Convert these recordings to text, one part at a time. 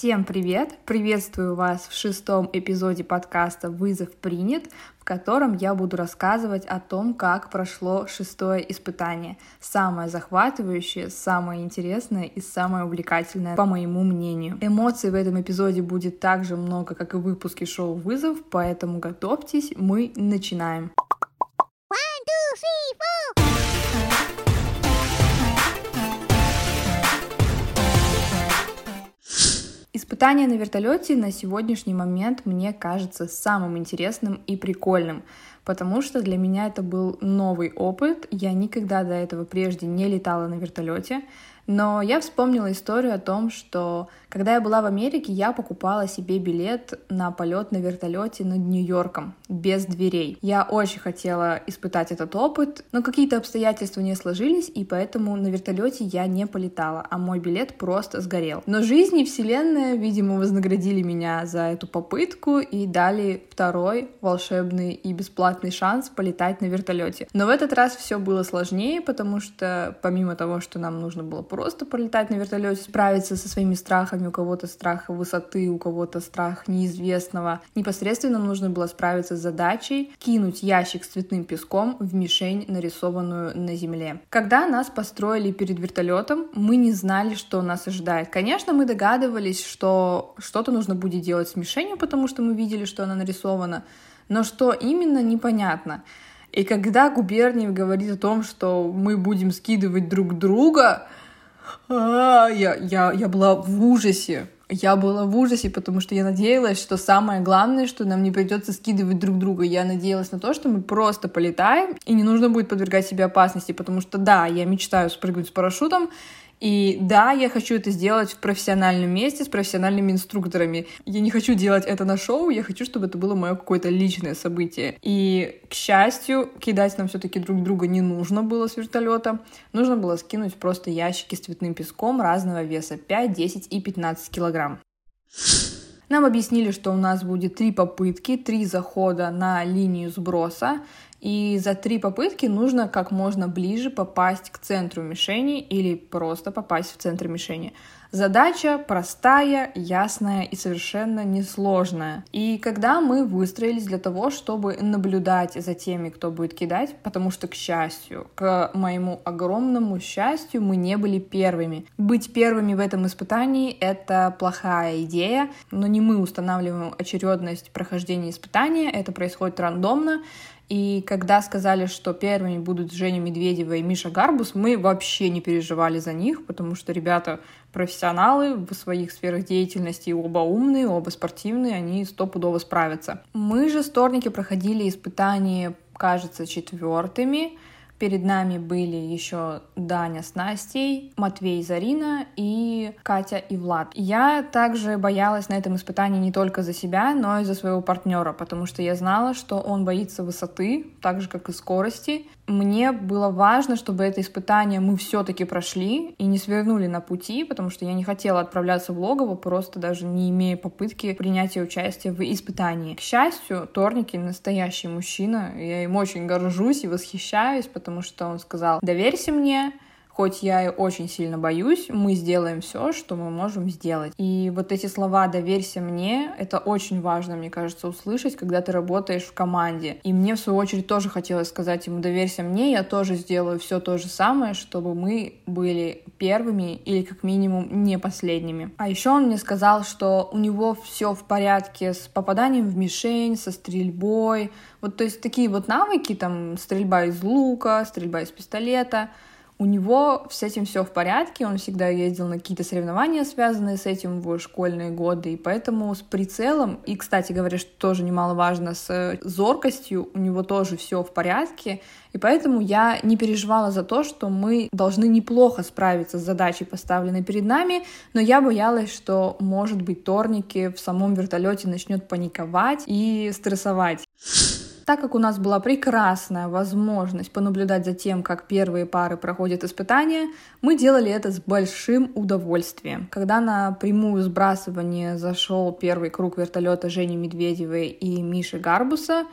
Всем привет! Приветствую вас в шестом эпизоде подкаста «Вызов принят», в котором я буду рассказывать о том, как прошло шестое испытание. Самое захватывающее, самое интересное и самое увлекательное, по моему мнению. Эмоций в этом эпизоде будет так же много, как и в выпуске шоу «Вызов», поэтому готовьтесь, мы начинаем. One, two, three, Испытание на вертолете на сегодняшний момент мне кажется самым интересным и прикольным, потому что для меня это был новый опыт. Я никогда до этого прежде не летала на вертолете. Но я вспомнила историю о том, что когда я была в Америке, я покупала себе билет на полет на вертолете над Нью-Йорком без дверей. Я очень хотела испытать этот опыт, но какие-то обстоятельства не сложились, и поэтому на вертолете я не полетала, а мой билет просто сгорел. Но жизнь и вселенная, видимо, вознаградили меня за эту попытку и дали второй волшебный и бесплатный шанс полетать на вертолете. Но в этот раз все было сложнее, потому что помимо того, что нам нужно было просто просто полетать на вертолете, справиться со своими страхами, у кого-то страх высоты, у кого-то страх неизвестного. Непосредственно нужно было справиться с задачей кинуть ящик с цветным песком в мишень, нарисованную на земле. Когда нас построили перед вертолетом, мы не знали, что нас ожидает. Конечно, мы догадывались, что что-то нужно будет делать с мишенью, потому что мы видели, что она нарисована, но что именно, непонятно. И когда Губерниев говорит о том, что мы будем скидывать друг друга, а, я, я, я была в ужасе. Я была в ужасе, потому что я надеялась, что самое главное, что нам не придется скидывать друг друга. Я надеялась на то, что мы просто полетаем, и не нужно будет подвергать себе опасности, потому что да, я мечтаю спрыгнуть с парашютом, и да, я хочу это сделать в профессиональном месте с профессиональными инструкторами. Я не хочу делать это на шоу, я хочу, чтобы это было мое какое-то личное событие. И, к счастью, кидать нам все-таки друг друга не нужно было с вертолета. Нужно было скинуть просто ящики с цветным песком разного веса 5, 10 и 15 килограмм. Нам объяснили, что у нас будет три попытки, три захода на линию сброса. И за три попытки нужно как можно ближе попасть к центру мишени или просто попасть в центр мишени. Задача простая, ясная и совершенно несложная. И когда мы выстроились для того, чтобы наблюдать за теми, кто будет кидать, потому что, к счастью, к моему огромному счастью, мы не были первыми. Быть первыми в этом испытании — это плохая идея, но не мы устанавливаем очередность прохождения испытания, это происходит рандомно, и когда сказали, что первыми будут Женя Медведева и Миша Гарбус, мы вообще не переживали за них, потому что ребята профессионалы в своих сферах деятельности, оба умные, оба спортивные, они стопудово справятся. Мы же, сторники, проходили испытания, кажется, четвертыми, Перед нами были еще Даня с Настей, Матвей Зарина и Катя и Влад. Я также боялась на этом испытании не только за себя, но и за своего партнера, потому что я знала, что он боится высоты, так же как и скорости. Мне было важно, чтобы это испытание мы все-таки прошли и не свернули на пути, потому что я не хотела отправляться в логово, просто даже не имея попытки принятия участия в испытании. К счастью, Торники настоящий мужчина, я им очень горжусь и восхищаюсь, потому что он сказал, доверься мне, хоть я и очень сильно боюсь, мы сделаем все, что мы можем сделать. И вот эти слова «доверься мне» — это очень важно, мне кажется, услышать, когда ты работаешь в команде. И мне, в свою очередь, тоже хотелось сказать ему «доверься мне», я тоже сделаю все то же самое, чтобы мы были первыми или, как минимум, не последними. А еще он мне сказал, что у него все в порядке с попаданием в мишень, со стрельбой, вот, то есть такие вот навыки, там, стрельба из лука, стрельба из пистолета, у него с этим все в порядке, он всегда ездил на какие-то соревнования, связанные с этим в школьные годы, и поэтому с прицелом, и, кстати говоря, что тоже немаловажно, с зоркостью у него тоже все в порядке, и поэтому я не переживала за то, что мы должны неплохо справиться с задачей, поставленной перед нами, но я боялась, что, может быть, Торники в самом вертолете начнет паниковать и стрессовать. Так как у нас была прекрасная возможность понаблюдать за тем, как первые пары проходят испытания, мы делали это с большим удовольствием. Когда на прямую сбрасывание зашел первый круг вертолета Жени Медведевой и Миши Гарбуса,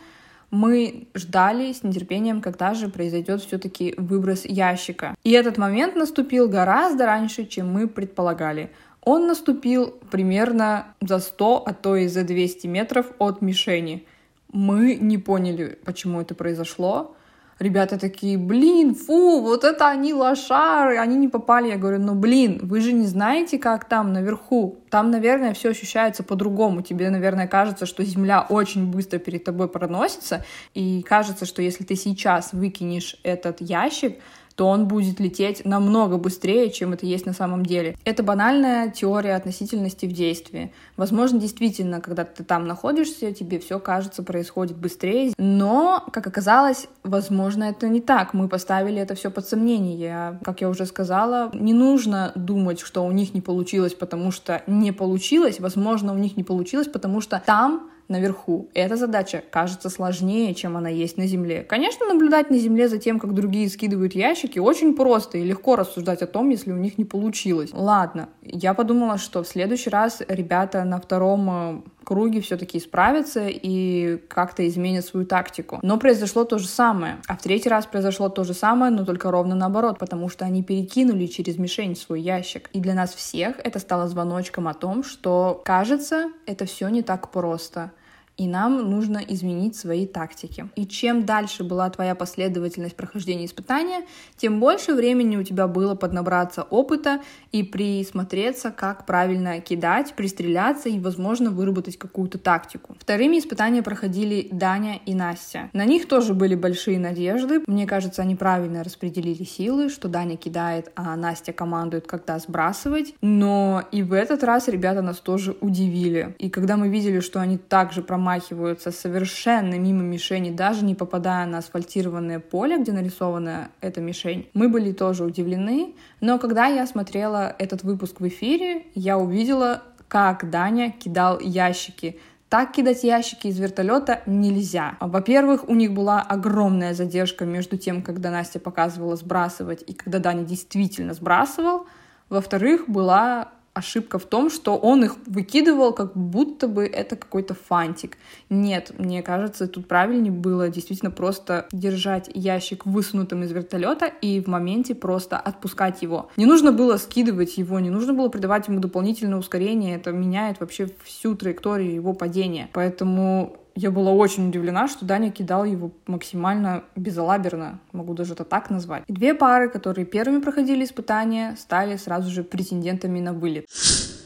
мы ждали с нетерпением, когда же произойдет все-таки выброс ящика. И этот момент наступил гораздо раньше, чем мы предполагали. Он наступил примерно за 100, а то и за 200 метров от мишени. Мы не поняли, почему это произошло. Ребята такие, блин, фу, вот это они лошары, они не попали. Я говорю, ну блин, вы же не знаете, как там наверху. Там, наверное, все ощущается по-другому. Тебе, наверное, кажется, что Земля очень быстро перед тобой проносится, и кажется, что если ты сейчас выкинешь этот ящик, то он будет лететь намного быстрее, чем это есть на самом деле. Это банальная теория относительности в действии. Возможно, действительно, когда ты там находишься, тебе все кажется происходит быстрее, но, как оказалось, возможно, это не так. Мы поставили это все под сомнение. Как я уже сказала, не нужно думать, что у них не получилось, потому что не получилось. Возможно, у них не получилось, потому что там наверху. Эта задача кажется сложнее, чем она есть на Земле. Конечно, наблюдать на Земле за тем, как другие скидывают ящики, очень просто и легко рассуждать о том, если у них не получилось. Ладно, я подумала, что в следующий раз ребята на втором круге все-таки справятся и как-то изменят свою тактику. Но произошло то же самое. А в третий раз произошло то же самое, но только ровно наоборот, потому что они перекинули через мишень свой ящик. И для нас всех это стало звоночком о том, что, кажется, это все не так просто и нам нужно изменить свои тактики. И чем дальше была твоя последовательность прохождения испытания, тем больше времени у тебя было поднабраться опыта и присмотреться, как правильно кидать, пристреляться и, возможно, выработать какую-то тактику. Вторыми испытания проходили Даня и Настя. На них тоже были большие надежды. Мне кажется, они правильно распределили силы, что Даня кидает, а Настя командует, когда сбрасывать. Но и в этот раз ребята нас тоже удивили. И когда мы видели, что они также промахиваются промахиваются совершенно мимо мишени, даже не попадая на асфальтированное поле, где нарисована эта мишень. Мы были тоже удивлены, но когда я смотрела этот выпуск в эфире, я увидела, как Даня кидал ящики. Так кидать ящики из вертолета нельзя. Во-первых, у них была огромная задержка между тем, когда Настя показывала сбрасывать и когда Даня действительно сбрасывал. Во-вторых, была ошибка в том, что он их выкидывал, как будто бы это какой-то фантик. Нет, мне кажется, тут правильнее было действительно просто держать ящик высунутым из вертолета и в моменте просто отпускать его. Не нужно было скидывать его, не нужно было придавать ему дополнительное ускорение, это меняет вообще всю траекторию его падения. Поэтому я была очень удивлена, что Даня кидал его максимально безалаберно, могу даже это так назвать. И две пары, которые первыми проходили испытания, стали сразу же претендентами на вылет.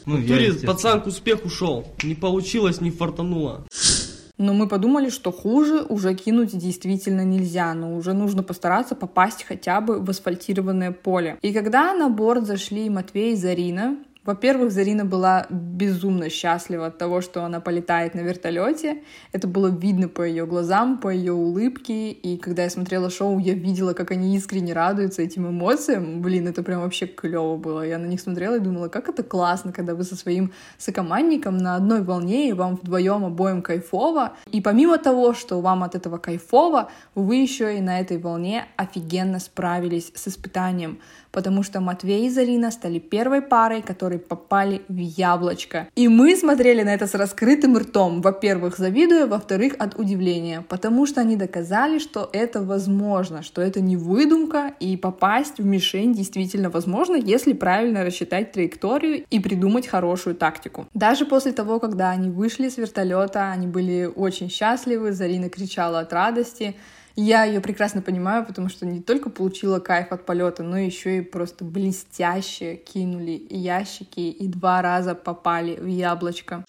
Ну, я, пацан к успеху шел, не получилось, не фартануло. Но мы подумали, что хуже уже кинуть действительно нельзя, но уже нужно постараться попасть хотя бы в асфальтированное поле. И когда на борт зашли Матвей и Зарина, во-первых, Зарина была безумно счастлива от того, что она полетает на вертолете. Это было видно по ее глазам, по ее улыбке. И когда я смотрела шоу, я видела, как они искренне радуются этим эмоциям. Блин, это прям вообще клево было. Я на них смотрела и думала, как это классно, когда вы со своим сокомандником на одной волне, и вам вдвоем обоим кайфово. И помимо того, что вам от этого кайфово, вы еще и на этой волне офигенно справились с испытанием потому что Матвей и Зарина стали первой парой, которые попали в яблочко. И мы смотрели на это с раскрытым ртом, во-первых, завидуя, во-вторых, от удивления, потому что они доказали, что это возможно, что это не выдумка, и попасть в мишень действительно возможно, если правильно рассчитать траекторию и придумать хорошую тактику. Даже после того, когда они вышли с вертолета, они были очень счастливы, Зарина кричала от радости, я ее прекрасно понимаю, потому что не только получила кайф от полета, но еще и просто блестяще кинули ящики и два раза попали в яблочко.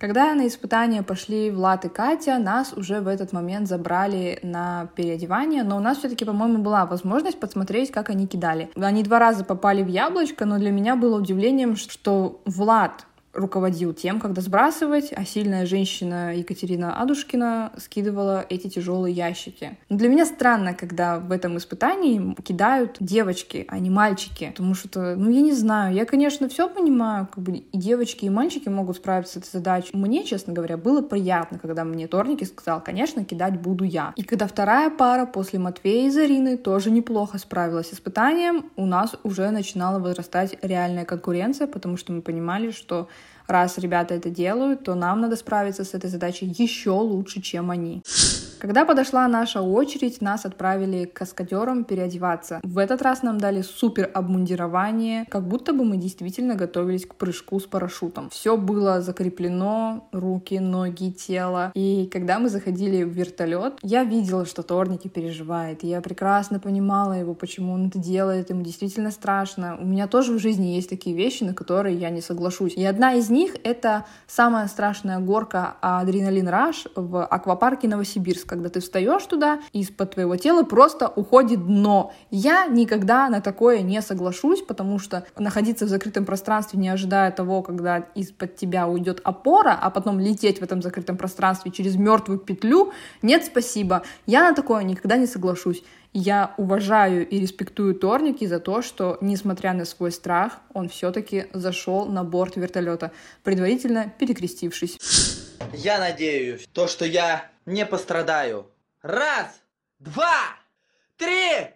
Когда на испытания пошли Влад и Катя, нас уже в этот момент забрали на переодевание, но у нас все-таки, по-моему, была возможность посмотреть, как они кидали. Они два раза попали в яблочко, но для меня было удивлением, что Влад руководил тем, когда сбрасывать, а сильная женщина Екатерина Адушкина скидывала эти тяжелые ящики. Но для меня странно, когда в этом испытании кидают девочки, а не мальчики, потому что, ну, я не знаю, я, конечно, все понимаю, как бы и девочки, и мальчики могут справиться с этой задачей. Мне, честно говоря, было приятно, когда мне Торники сказал, конечно, кидать буду я. И когда вторая пара после Матвея и Зарины тоже неплохо справилась с испытанием, у нас уже начинала возрастать реальная конкуренция, потому что мы понимали, что раз ребята это делают, то нам надо справиться с этой задачей еще лучше, чем они. Когда подошла наша очередь, нас отправили к каскадерам переодеваться. В этот раз нам дали супер обмундирование, как будто бы мы действительно готовились к прыжку с парашютом. Все было закреплено, руки, ноги, тело. И когда мы заходили в вертолет, я видела, что Торники переживает. Я прекрасно понимала его, почему он это делает. Ему действительно страшно. У меня тоже в жизни есть такие вещи, на которые я не соглашусь. И одна из них — это самая страшная горка Адреналин Раш в аквапарке Новосибирск, когда ты встаешь туда, из-под твоего тела просто уходит дно. Я никогда на такое не соглашусь, потому что находиться в закрытом пространстве, не ожидая того, когда из-под тебя уйдет опора, а потом лететь в этом закрытом пространстве через мертвую петлю, нет, спасибо. Я на такое никогда не соглашусь. Я уважаю и респектую Торники за то, что, несмотря на свой страх, он все-таки зашел на борт вертолета, предварительно перекрестившись. Я надеюсь, то, что я не пострадаю. Раз, два, три!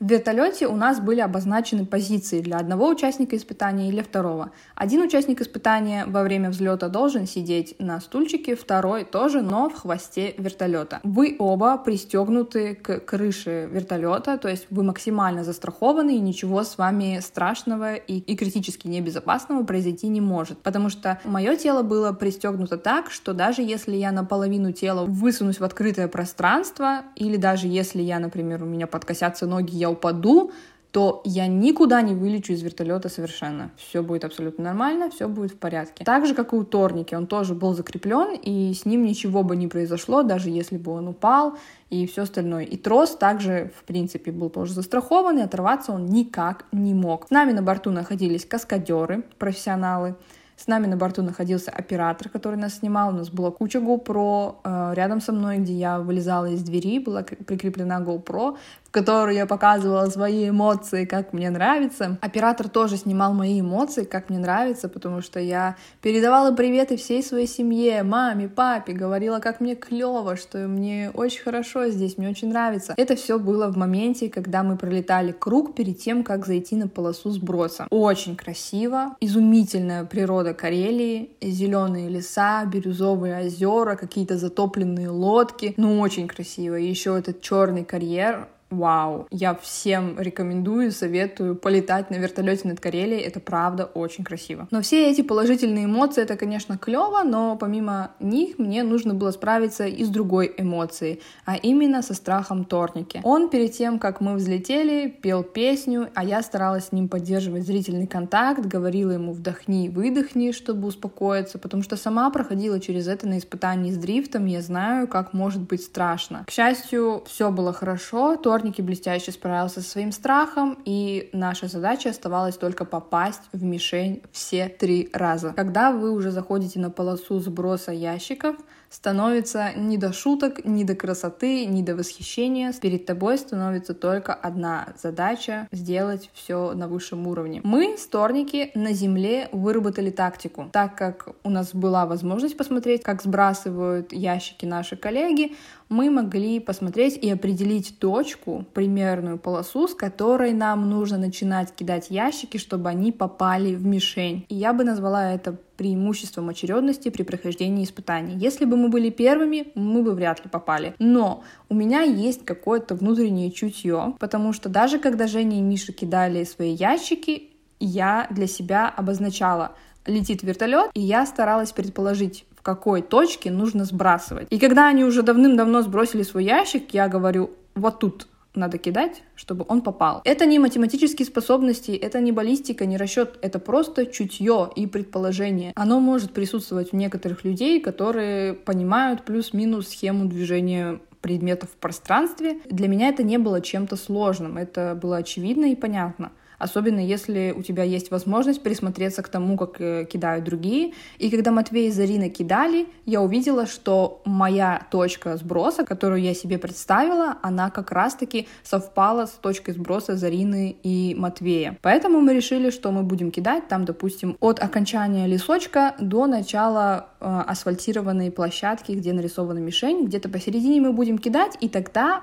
В вертолете у нас были обозначены позиции для одного участника испытания или второго. Один участник испытания во время взлета должен сидеть на стульчике, второй тоже, но в хвосте вертолета. Вы оба пристегнуты к крыше вертолета, то есть вы максимально застрахованы и ничего с вами страшного и, и критически небезопасного произойти не может. Потому что мое тело было пристегнуто так, что даже если я наполовину тела высунусь в открытое пространство, или даже если я, например, у меня подкосятся ноги, я упаду, то я никуда не вылечу из вертолета совершенно. Все будет абсолютно нормально, все будет в порядке. Так же, как и у Торники, он тоже был закреплен, и с ним ничего бы не произошло, даже если бы он упал и все остальное. И трос также, в принципе, был тоже застрахован, и оторваться он никак не мог. С нами на борту находились каскадеры, профессионалы, с нами на борту находился оператор, который нас снимал. У нас была куча GoPro. Э, рядом со мной, где я вылезала из двери, была прикреплена GoPro в которой я показывала свои эмоции, как мне нравится. Оператор тоже снимал мои эмоции, как мне нравится, потому что я передавала приветы всей своей семье, маме, папе, говорила, как мне клево, что мне очень хорошо здесь, мне очень нравится. Это все было в моменте, когда мы пролетали круг перед тем, как зайти на полосу сброса. Очень красиво, изумительная природа Карелии, зеленые леса, бирюзовые озера, какие-то затопленные лодки, ну очень красиво. И еще этот черный карьер, Вау! Я всем рекомендую, советую полетать на вертолете над Карелией. Это правда очень красиво. Но все эти положительные эмоции, это, конечно, клево, но помимо них мне нужно было справиться и с другой эмоцией, а именно со страхом Торники. Он перед тем, как мы взлетели, пел песню, а я старалась с ним поддерживать зрительный контакт, говорила ему вдохни выдохни, чтобы успокоиться, потому что сама проходила через это на испытании с дрифтом, я знаю, как может быть страшно. К счастью, все было хорошо, Торники Дворники блестяще справился со своим страхом, и наша задача оставалась только попасть в мишень все три раза. Когда вы уже заходите на полосу сброса ящиков, становится ни до шуток, ни до красоты, ни до восхищения. Перед тобой становится только одна задача — сделать все на высшем уровне. Мы, сторники, на земле выработали тактику. Так как у нас была возможность посмотреть, как сбрасывают ящики наши коллеги, мы могли посмотреть и определить точку, примерную полосу, с которой нам нужно начинать кидать ящики, чтобы они попали в мишень. И я бы назвала это преимуществом очередности при прохождении испытаний. Если бы мы были первыми, мы бы вряд ли попали. Но у меня есть какое-то внутреннее чутье, потому что даже когда Женя и Миша кидали свои ящики, я для себя обозначала, летит вертолет, и я старалась предположить, в какой точке нужно сбрасывать. И когда они уже давным-давно сбросили свой ящик, я говорю, вот тут надо кидать, чтобы он попал. Это не математические способности, это не баллистика, не расчет, это просто чутье и предположение. Оно может присутствовать у некоторых людей, которые понимают плюс-минус схему движения предметов в пространстве. Для меня это не было чем-то сложным, это было очевидно и понятно особенно если у тебя есть возможность присмотреться к тому, как э, кидают другие. И когда Матвей и Зарина кидали, я увидела, что моя точка сброса, которую я себе представила, она как раз-таки совпала с точкой сброса Зарины и Матвея. Поэтому мы решили, что мы будем кидать там, допустим, от окончания лесочка до начала э, асфальтированной площадки, где нарисована мишень, где-то посередине мы будем кидать, и тогда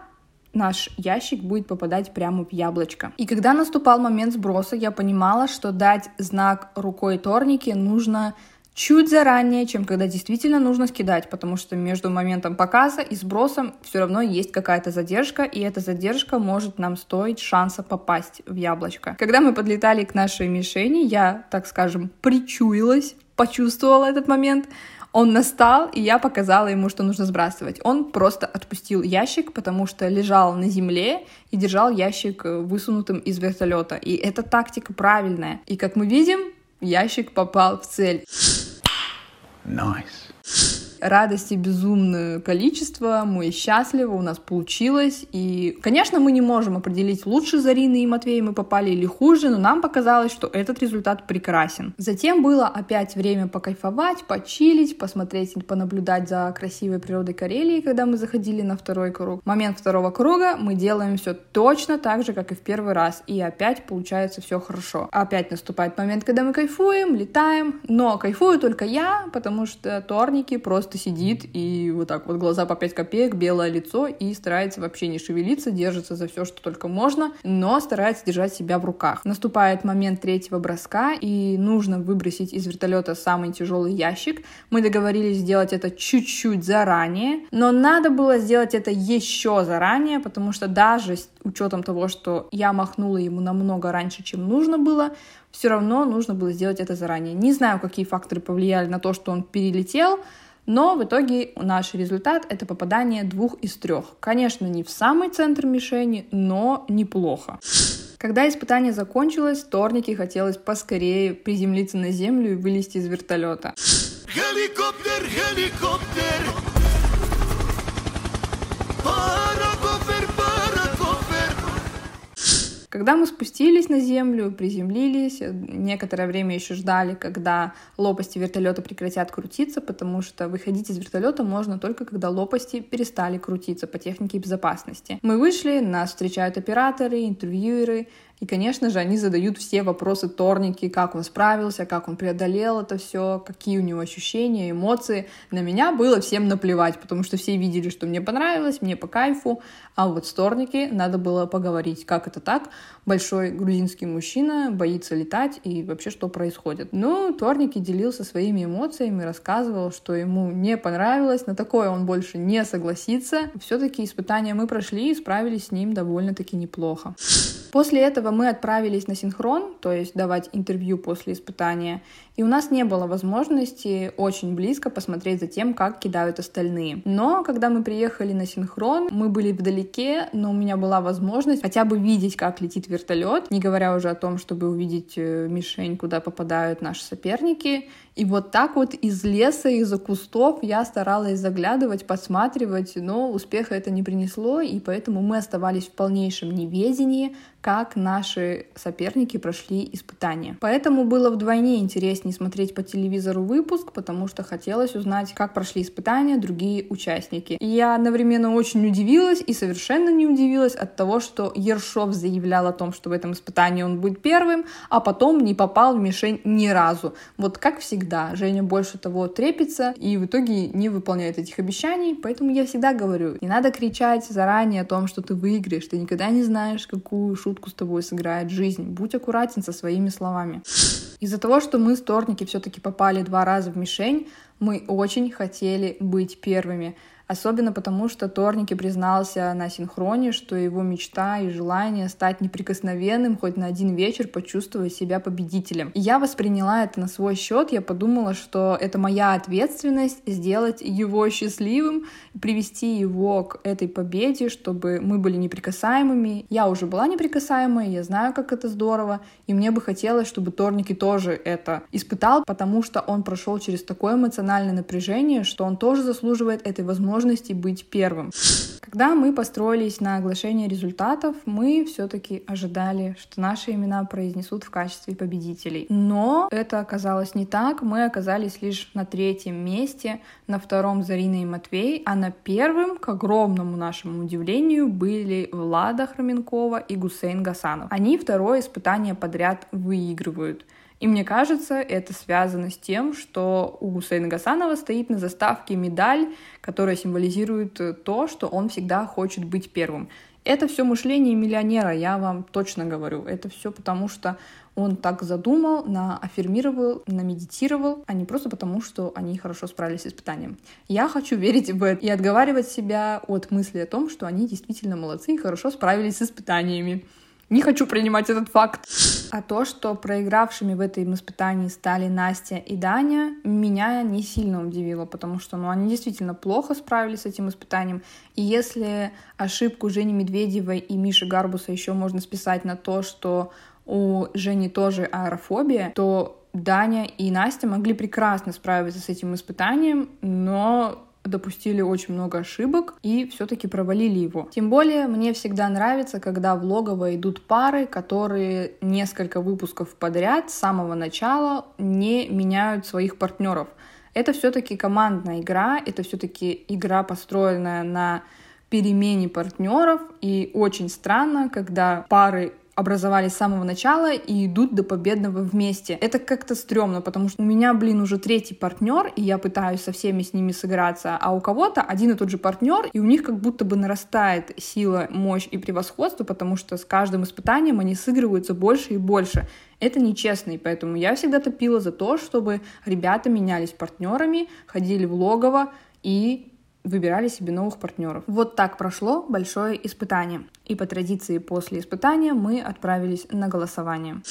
наш ящик будет попадать прямо в яблочко. И когда наступал момент сброса, я понимала, что дать знак рукой Торники нужно чуть заранее, чем когда действительно нужно скидать, потому что между моментом показа и сбросом все равно есть какая-то задержка, и эта задержка может нам стоить шанса попасть в яблочко. Когда мы подлетали к нашей мишени, я, так скажем, причуялась, почувствовала этот момент, он настал, и я показала ему, что нужно сбрасывать. Он просто отпустил ящик, потому что лежал на земле и держал ящик э, высунутым из вертолета. И эта тактика правильная. И как мы видим, ящик попал в цель. Nice радости безумное количество, мы счастливы, у нас получилось. И, конечно, мы не можем определить, лучше Зарины и Матвея мы попали или хуже, но нам показалось, что этот результат прекрасен. Затем было опять время покайфовать, почилить, посмотреть, понаблюдать за красивой природой Карелии, когда мы заходили на второй круг. Момент второго круга мы делаем все точно так же, как и в первый раз, и опять получается все хорошо. Опять наступает момент, когда мы кайфуем, летаем, но кайфую только я, потому что торники просто просто сидит и вот так вот глаза по 5 копеек, белое лицо и старается вообще не шевелиться, держится за все, что только можно, но старается держать себя в руках. Наступает момент третьего броска, и нужно выбросить из вертолета самый тяжелый ящик. Мы договорились сделать это чуть-чуть заранее, но надо было сделать это еще заранее, потому что даже с учетом того, что я махнула ему намного раньше, чем нужно было, все равно нужно было сделать это заранее. Не знаю, какие факторы повлияли на то, что он перелетел, но в итоге наш результат — это попадание двух из трех. Конечно, не в самый центр мишени, но неплохо. Когда испытание закончилось, Торнике хотелось поскорее приземлиться на землю и вылезти из вертолета. Helikopter, helikopter! Когда мы спустились на землю, приземлились, некоторое время еще ждали, когда лопасти вертолета прекратят крутиться, потому что выходить из вертолета можно только когда лопасти перестали крутиться по технике безопасности. Мы вышли, нас встречают операторы, интервьюеры, и, конечно же, они задают все вопросы Торники, как он справился, как он преодолел это все, какие у него ощущения, эмоции. На меня было всем наплевать, потому что все видели, что мне понравилось, мне по кайфу. А вот с Торники надо было поговорить, как это так. Большой грузинский мужчина боится летать и вообще что происходит. Ну, Торники делился своими эмоциями, рассказывал, что ему не понравилось, на такое он больше не согласится. Все-таки испытания мы прошли и справились с ним довольно-таки неплохо. После этого мы отправились на синхрон, то есть давать интервью после испытания, и у нас не было возможности очень близко посмотреть за тем, как кидают остальные. Но когда мы приехали на синхрон, мы были вдалеке, но у меня была возможность хотя бы видеть, как летит вертолет, не говоря уже о том, чтобы увидеть э, мишень, куда попадают наши соперники. И вот так вот из леса, из-за кустов я старалась заглядывать, подсматривать, но успеха это не принесло, и поэтому мы оставались в полнейшем неведении, как наши соперники прошли испытания. Поэтому было вдвойне интереснее смотреть по телевизору выпуск, потому что хотелось узнать, как прошли испытания другие участники. И я одновременно очень удивилась и совершенно не удивилась от того, что Ершов заявлял о том, что в этом испытании он будет первым, а потом не попал в мишень ни разу. Вот как всегда, Женя больше того трепится и в итоге не выполняет этих обещаний, поэтому я всегда говорю, не надо кричать заранее о том, что ты выиграешь, ты никогда не знаешь, какую шутку с тобой сыграет жизнь. Будь аккуратен со своими словами. Из-за того, что мы, сторники, все-таки попали два раза в мишень, мы очень хотели быть первыми. Особенно потому, что Торники признался на синхроне, что его мечта и желание стать неприкосновенным хоть на один вечер почувствовать себя победителем. И я восприняла это на свой счет, я подумала, что это моя ответственность сделать его счастливым, привести его к этой победе, чтобы мы были неприкасаемыми. Я уже была неприкасаемой, я знаю, как это здорово, и мне бы хотелось, чтобы Торники тоже это испытал, потому что он прошел через такое эмоциональное напряжение, что он тоже заслуживает этой возможности возможности быть первым. Когда мы построились на оглашение результатов, мы все-таки ожидали, что наши имена произнесут в качестве победителей. Но это оказалось не так. Мы оказались лишь на третьем месте, на втором Зарина и Матвей, а на первом, к огромному нашему удивлению, были Влада Хроменкова и Гусейн Гасанов. Они второе испытание подряд выигрывают. И мне кажется, это связано с тем, что у Гусейна Гасанова стоит на заставке медаль, которая символизирует то, что он всегда хочет быть первым. Это все мышление миллионера, я вам точно говорю. Это все потому, что он так задумал, нааффирмировал, намедитировал, а не просто потому, что они хорошо справились с испытанием. Я хочу верить в это и отговаривать себя от мысли о том, что они действительно молодцы и хорошо справились с испытаниями. Не хочу принимать этот факт. А то, что проигравшими в этом испытании стали Настя и Даня, меня не сильно удивило, потому что ну, они действительно плохо справились с этим испытанием. И если ошибку Жени Медведевой и Миши Гарбуса еще можно списать на то, что у Жени тоже аэрофобия, то Даня и Настя могли прекрасно справиться с этим испытанием, но допустили очень много ошибок и все-таки провалили его. Тем более мне всегда нравится, когда в логово идут пары, которые несколько выпусков подряд с самого начала не меняют своих партнеров. Это все-таки командная игра, это все-таки игра, построенная на перемене партнеров, и очень странно, когда пары образовались с самого начала и идут до победного вместе. Это как-то стрёмно, потому что у меня, блин, уже третий партнер, и я пытаюсь со всеми с ними сыграться, а у кого-то один и тот же партнер, и у них как будто бы нарастает сила, мощь и превосходство, потому что с каждым испытанием они сыгрываются больше и больше. Это нечестно, и поэтому я всегда топила за то, чтобы ребята менялись партнерами, ходили в логово и выбирали себе новых партнеров. Вот так прошло большое испытание. И по традиции после испытания мы отправились на голосование.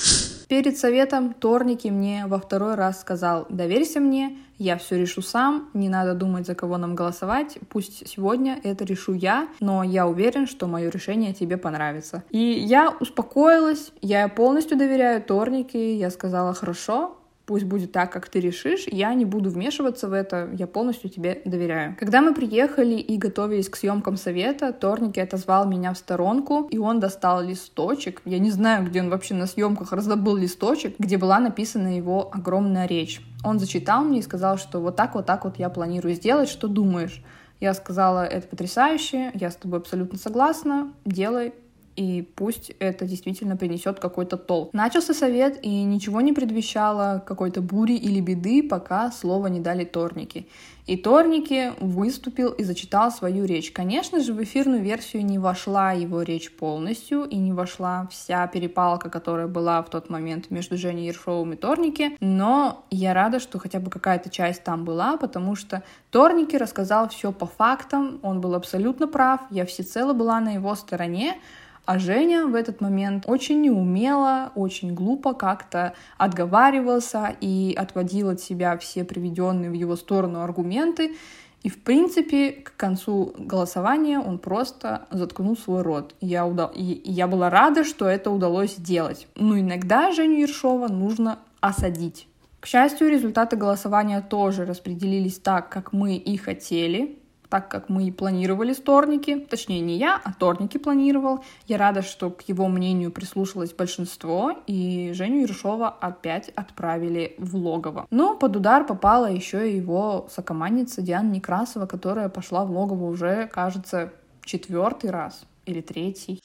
Перед советом Торники мне во второй раз сказал, доверься мне, я все решу сам, не надо думать, за кого нам голосовать, пусть сегодня это решу я, но я уверен, что мое решение тебе понравится. И я успокоилась, я полностью доверяю Торнике, я сказала, хорошо, пусть будет так, как ты решишь, я не буду вмешиваться в это, я полностью тебе доверяю. Когда мы приехали и готовились к съемкам совета, Торники отозвал меня в сторонку, и он достал листочек, я не знаю, где он вообще на съемках раздобыл листочек, где была написана его огромная речь. Он зачитал мне и сказал, что вот так, вот так вот я планирую сделать, что думаешь? Я сказала, это потрясающе, я с тобой абсолютно согласна, делай, и пусть это действительно принесет какой-то толк. Начался совет, и ничего не предвещало какой-то бури или беды, пока слово не дали Торники. И Торники выступил и зачитал свою речь. Конечно же, в эфирную версию не вошла его речь полностью, и не вошла вся перепалка, которая была в тот момент между Женей Ершовым и Торники, но я рада, что хотя бы какая-то часть там была, потому что Торники рассказал все по фактам, он был абсолютно прав, я всецело была на его стороне, а Женя в этот момент очень неумело, очень глупо как-то отговаривался и отводил от себя все приведенные в его сторону аргументы. И, в принципе, к концу голосования он просто заткнул свой рот. Я, удал... и я была рада, что это удалось сделать. Но иногда Женю Ершова нужно осадить. К счастью, результаты голосования тоже распределились так, как мы и хотели так как мы и планировали с Торники, точнее не я, а Торники планировал. Я рада, что к его мнению прислушалось большинство, и Женю Ершова опять отправили в логово. Но под удар попала еще и его сокоманница Диана Некрасова, которая пошла в логово уже, кажется, четвертый раз или третий.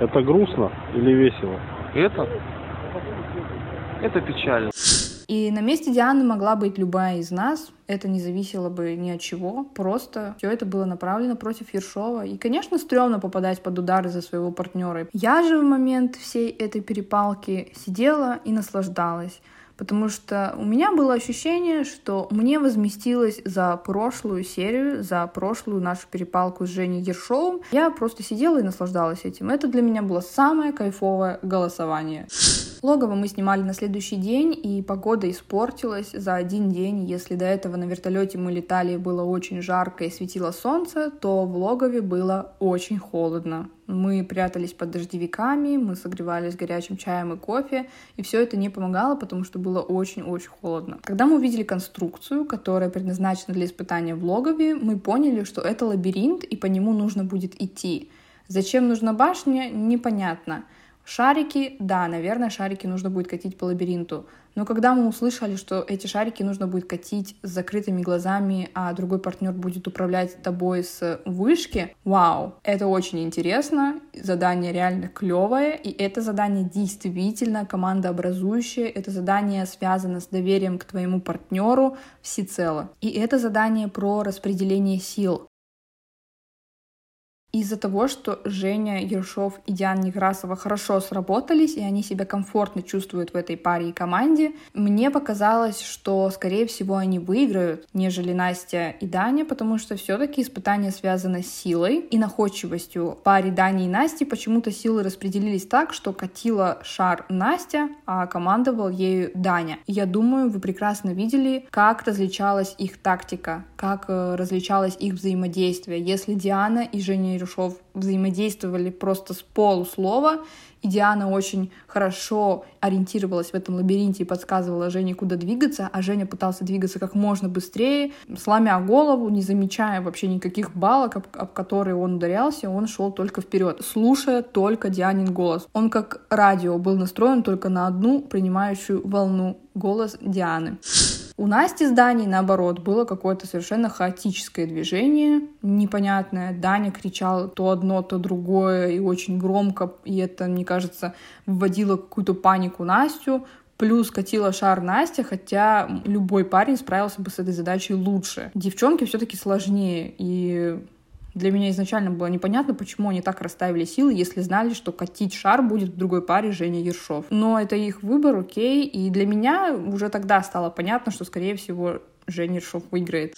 Это грустно или весело? Это? Это печально. И на месте Дианы могла быть любая из нас. Это не зависело бы ни от чего. Просто все это было направлено против Ершова. И, конечно, стрёмно попадать под удары за своего партнера. Я же в момент всей этой перепалки сидела и наслаждалась потому что у меня было ощущение, что мне возместилось за прошлую серию, за прошлую нашу перепалку с Женей Ершовым. Я просто сидела и наслаждалась этим. Это для меня было самое кайфовое голосование. Логово мы снимали на следующий день, и погода испортилась за один день. Если до этого на вертолете мы летали, было очень жарко и светило солнце, то в логове было очень холодно. Мы прятались под дождевиками, мы согревались горячим чаем и кофе, и все это не помогало, потому что было очень-очень холодно. Когда мы увидели конструкцию, которая предназначена для испытания в логове, мы поняли, что это лабиринт, и по нему нужно будет идти. Зачем нужна башня, непонятно. Шарики, да, наверное, шарики нужно будет катить по лабиринту. Но когда мы услышали, что эти шарики нужно будет катить с закрытыми глазами, а другой партнер будет управлять тобой с вышки, вау, это очень интересно, задание реально клевое, и это задание действительно командообразующее, это задание связано с доверием к твоему партнеру всецело. И это задание про распределение сил. Из-за того, что Женя Ершов и Диана Некрасова хорошо сработались, и они себя комфортно чувствуют в этой паре и команде, мне показалось, что, скорее всего, они выиграют, нежели Настя и Даня, потому что все-таки испытание связано с силой и находчивостью. В паре Дани и Насти почему-то силы распределились так, что катила шар Настя, а командовал ею Даня. я думаю, вы прекрасно видели, как различалась их тактика, как э, различалось их взаимодействие. Если Диана и Женя Ершов взаимодействовали просто с полуслова, и Диана очень хорошо ориентировалась в этом лабиринте и подсказывала Жене, куда двигаться, а Женя пытался двигаться как можно быстрее, сломя голову, не замечая вообще никаких балок, об, об которые он ударялся, он шел только вперед, слушая только Дианин голос. Он как радио был настроен только на одну принимающую волну голос Дианы. У Насти с Даней, наоборот, было какое-то совершенно хаотическое движение, непонятное. Даня кричал то одно, то другое, и очень громко, и это, мне кажется, вводило какую-то панику Настю. Плюс катила шар Настя, хотя любой парень справился бы с этой задачей лучше. Девчонки все-таки сложнее, и для меня изначально было непонятно, почему они так расставили силы, если знали, что катить шар будет в другой паре Женя Ершов. Но это их выбор, окей. И для меня уже тогда стало понятно, что, скорее всего, Женя Ершов выиграет.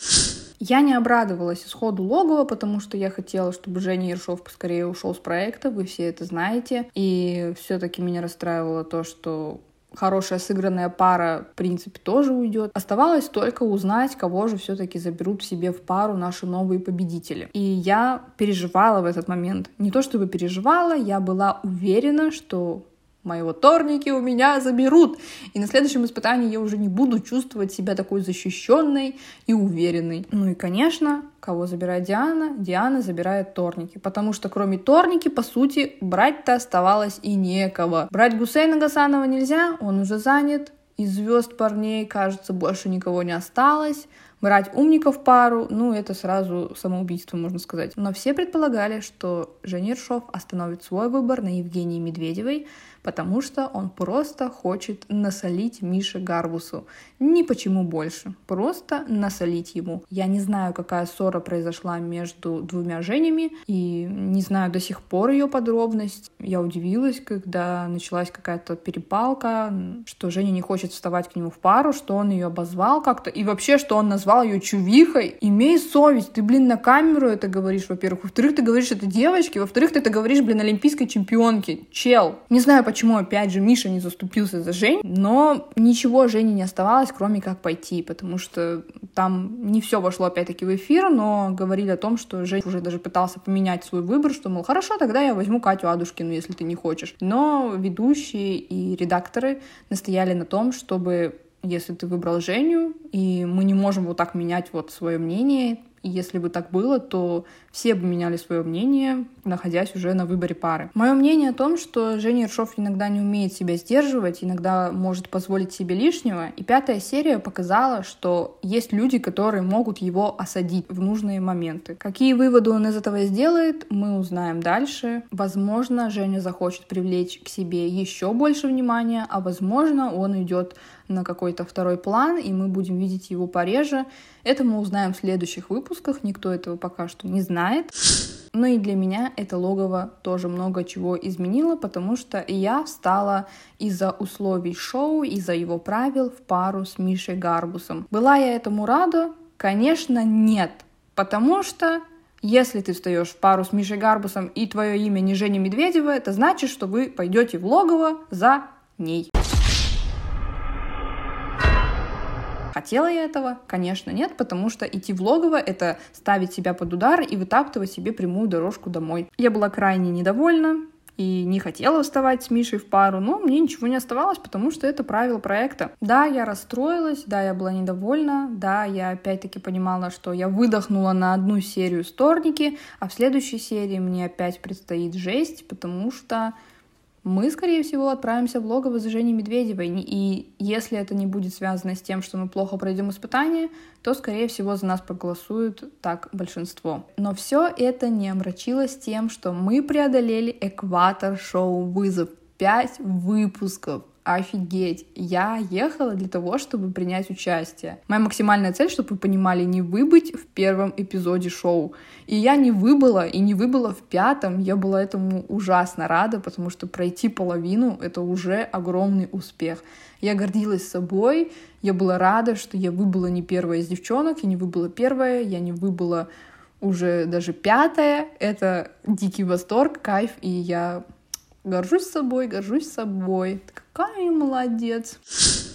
Я не обрадовалась исходу логова, потому что я хотела, чтобы Женя Ершов поскорее ушел с проекта, вы все это знаете. И все-таки меня расстраивало то, что хорошая сыгранная пара, в принципе, тоже уйдет. Оставалось только узнать, кого же все-таки заберут себе в пару наши новые победители. И я переживала в этот момент. Не то чтобы переживала, я была уверена, что моего торники у меня заберут. И на следующем испытании я уже не буду чувствовать себя такой защищенной и уверенной. Ну и, конечно, кого забирает Диана? Диана забирает торники. Потому что кроме торники, по сути, брать-то оставалось и некого. Брать Гусейна Гасанова нельзя, он уже занят. Из звезд парней, кажется, больше никого не осталось. Брать умников пару, ну, это сразу самоубийство, можно сказать. Но все предполагали, что Женя Ершов остановит свой выбор на Евгении Медведевой, потому что он просто хочет насолить Мише Гарбусу. Ни почему больше, просто насолить ему. Я не знаю, какая ссора произошла между двумя Женями, и не знаю до сих пор ее подробность. Я удивилась, когда началась какая-то перепалка, что Женя не хочет вставать к нему в пару, что он ее обозвал как-то, и вообще, что он назвал ее чувихой. Имей совесть, ты, блин, на камеру это говоришь, во-первых. Во-вторых, ты говоришь это девочке, во-вторых, ты это говоришь, блин, олимпийской чемпионке. Чел. Не знаю, почему, опять же, Миша не заступился за Жень, но ничего Жене не оставалось, кроме как пойти, потому что там не все вошло опять-таки в эфир, но говорили о том, что Жень уже даже пытался поменять свой выбор, что, мол, хорошо, тогда я возьму Катю Адушкину, если ты не хочешь. Но ведущие и редакторы настояли на том, чтобы если ты выбрал Женю, и мы не можем вот так менять вот свое мнение, и если бы так было, то все бы меняли свое мнение, находясь уже на выборе пары. Мое мнение о том, что Женя Ершов иногда не умеет себя сдерживать, иногда может позволить себе лишнего. И пятая серия показала, что есть люди, которые могут его осадить в нужные моменты. Какие выводы он из этого сделает, мы узнаем дальше. Возможно, Женя захочет привлечь к себе еще больше внимания, а возможно, он идет на какой-то второй план, и мы будем видеть его пореже. Это мы узнаем в следующих выпусках, никто этого пока что не знает. Ну и для меня это логово тоже много чего изменило, потому что я встала из-за условий шоу, из-за его правил в пару с Мишей Гарбусом. Была я этому рада? Конечно, нет. Потому что если ты встаешь в пару с Мишей Гарбусом и твое имя не Женя Медведева, это значит, что вы пойдете в логово за ней. Хотела я этого? Конечно, нет, потому что идти в логово — это ставить себя под удар и вытаптывать себе прямую дорожку домой. Я была крайне недовольна, и не хотела вставать с Мишей в пару, но мне ничего не оставалось, потому что это правило проекта. Да, я расстроилась, да, я была недовольна, да, я опять-таки понимала, что я выдохнула на одну серию сторники, а в следующей серии мне опять предстоит жесть, потому что мы, скорее всего, отправимся в логово за Женей Медведевой. И если это не будет связано с тем, что мы плохо пройдем испытание, то, скорее всего, за нас проголосуют так большинство. Но все это не омрачилось тем, что мы преодолели экватор шоу «Вызов». Пять выпусков. Офигеть, я ехала для того, чтобы принять участие. Моя максимальная цель, чтобы вы понимали, не выбыть в первом эпизоде шоу. И я не выбыла, и не выбыла в пятом. Я была этому ужасно рада, потому что пройти половину — это уже огромный успех. Я гордилась собой, я была рада, что я выбыла не первая из девчонок, я не выбыла первая, я не выбыла уже даже пятая. Это дикий восторг, кайф, и я горжусь собой, горжусь собой. Какая молодец.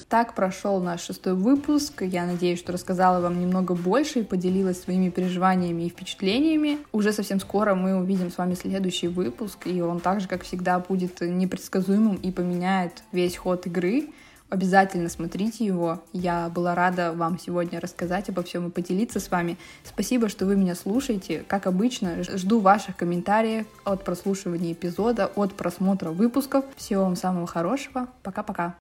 Так прошел наш шестой выпуск. Я надеюсь, что рассказала вам немного больше и поделилась своими переживаниями и впечатлениями. Уже совсем скоро мы увидим с вами следующий выпуск, и он также, как всегда, будет непредсказуемым и поменяет весь ход игры. Обязательно смотрите его. Я была рада вам сегодня рассказать обо всем и поделиться с вами. Спасибо, что вы меня слушаете. Как обычно, жду ваших комментариев от прослушивания эпизода, от просмотра выпусков. Всего вам самого хорошего. Пока-пока.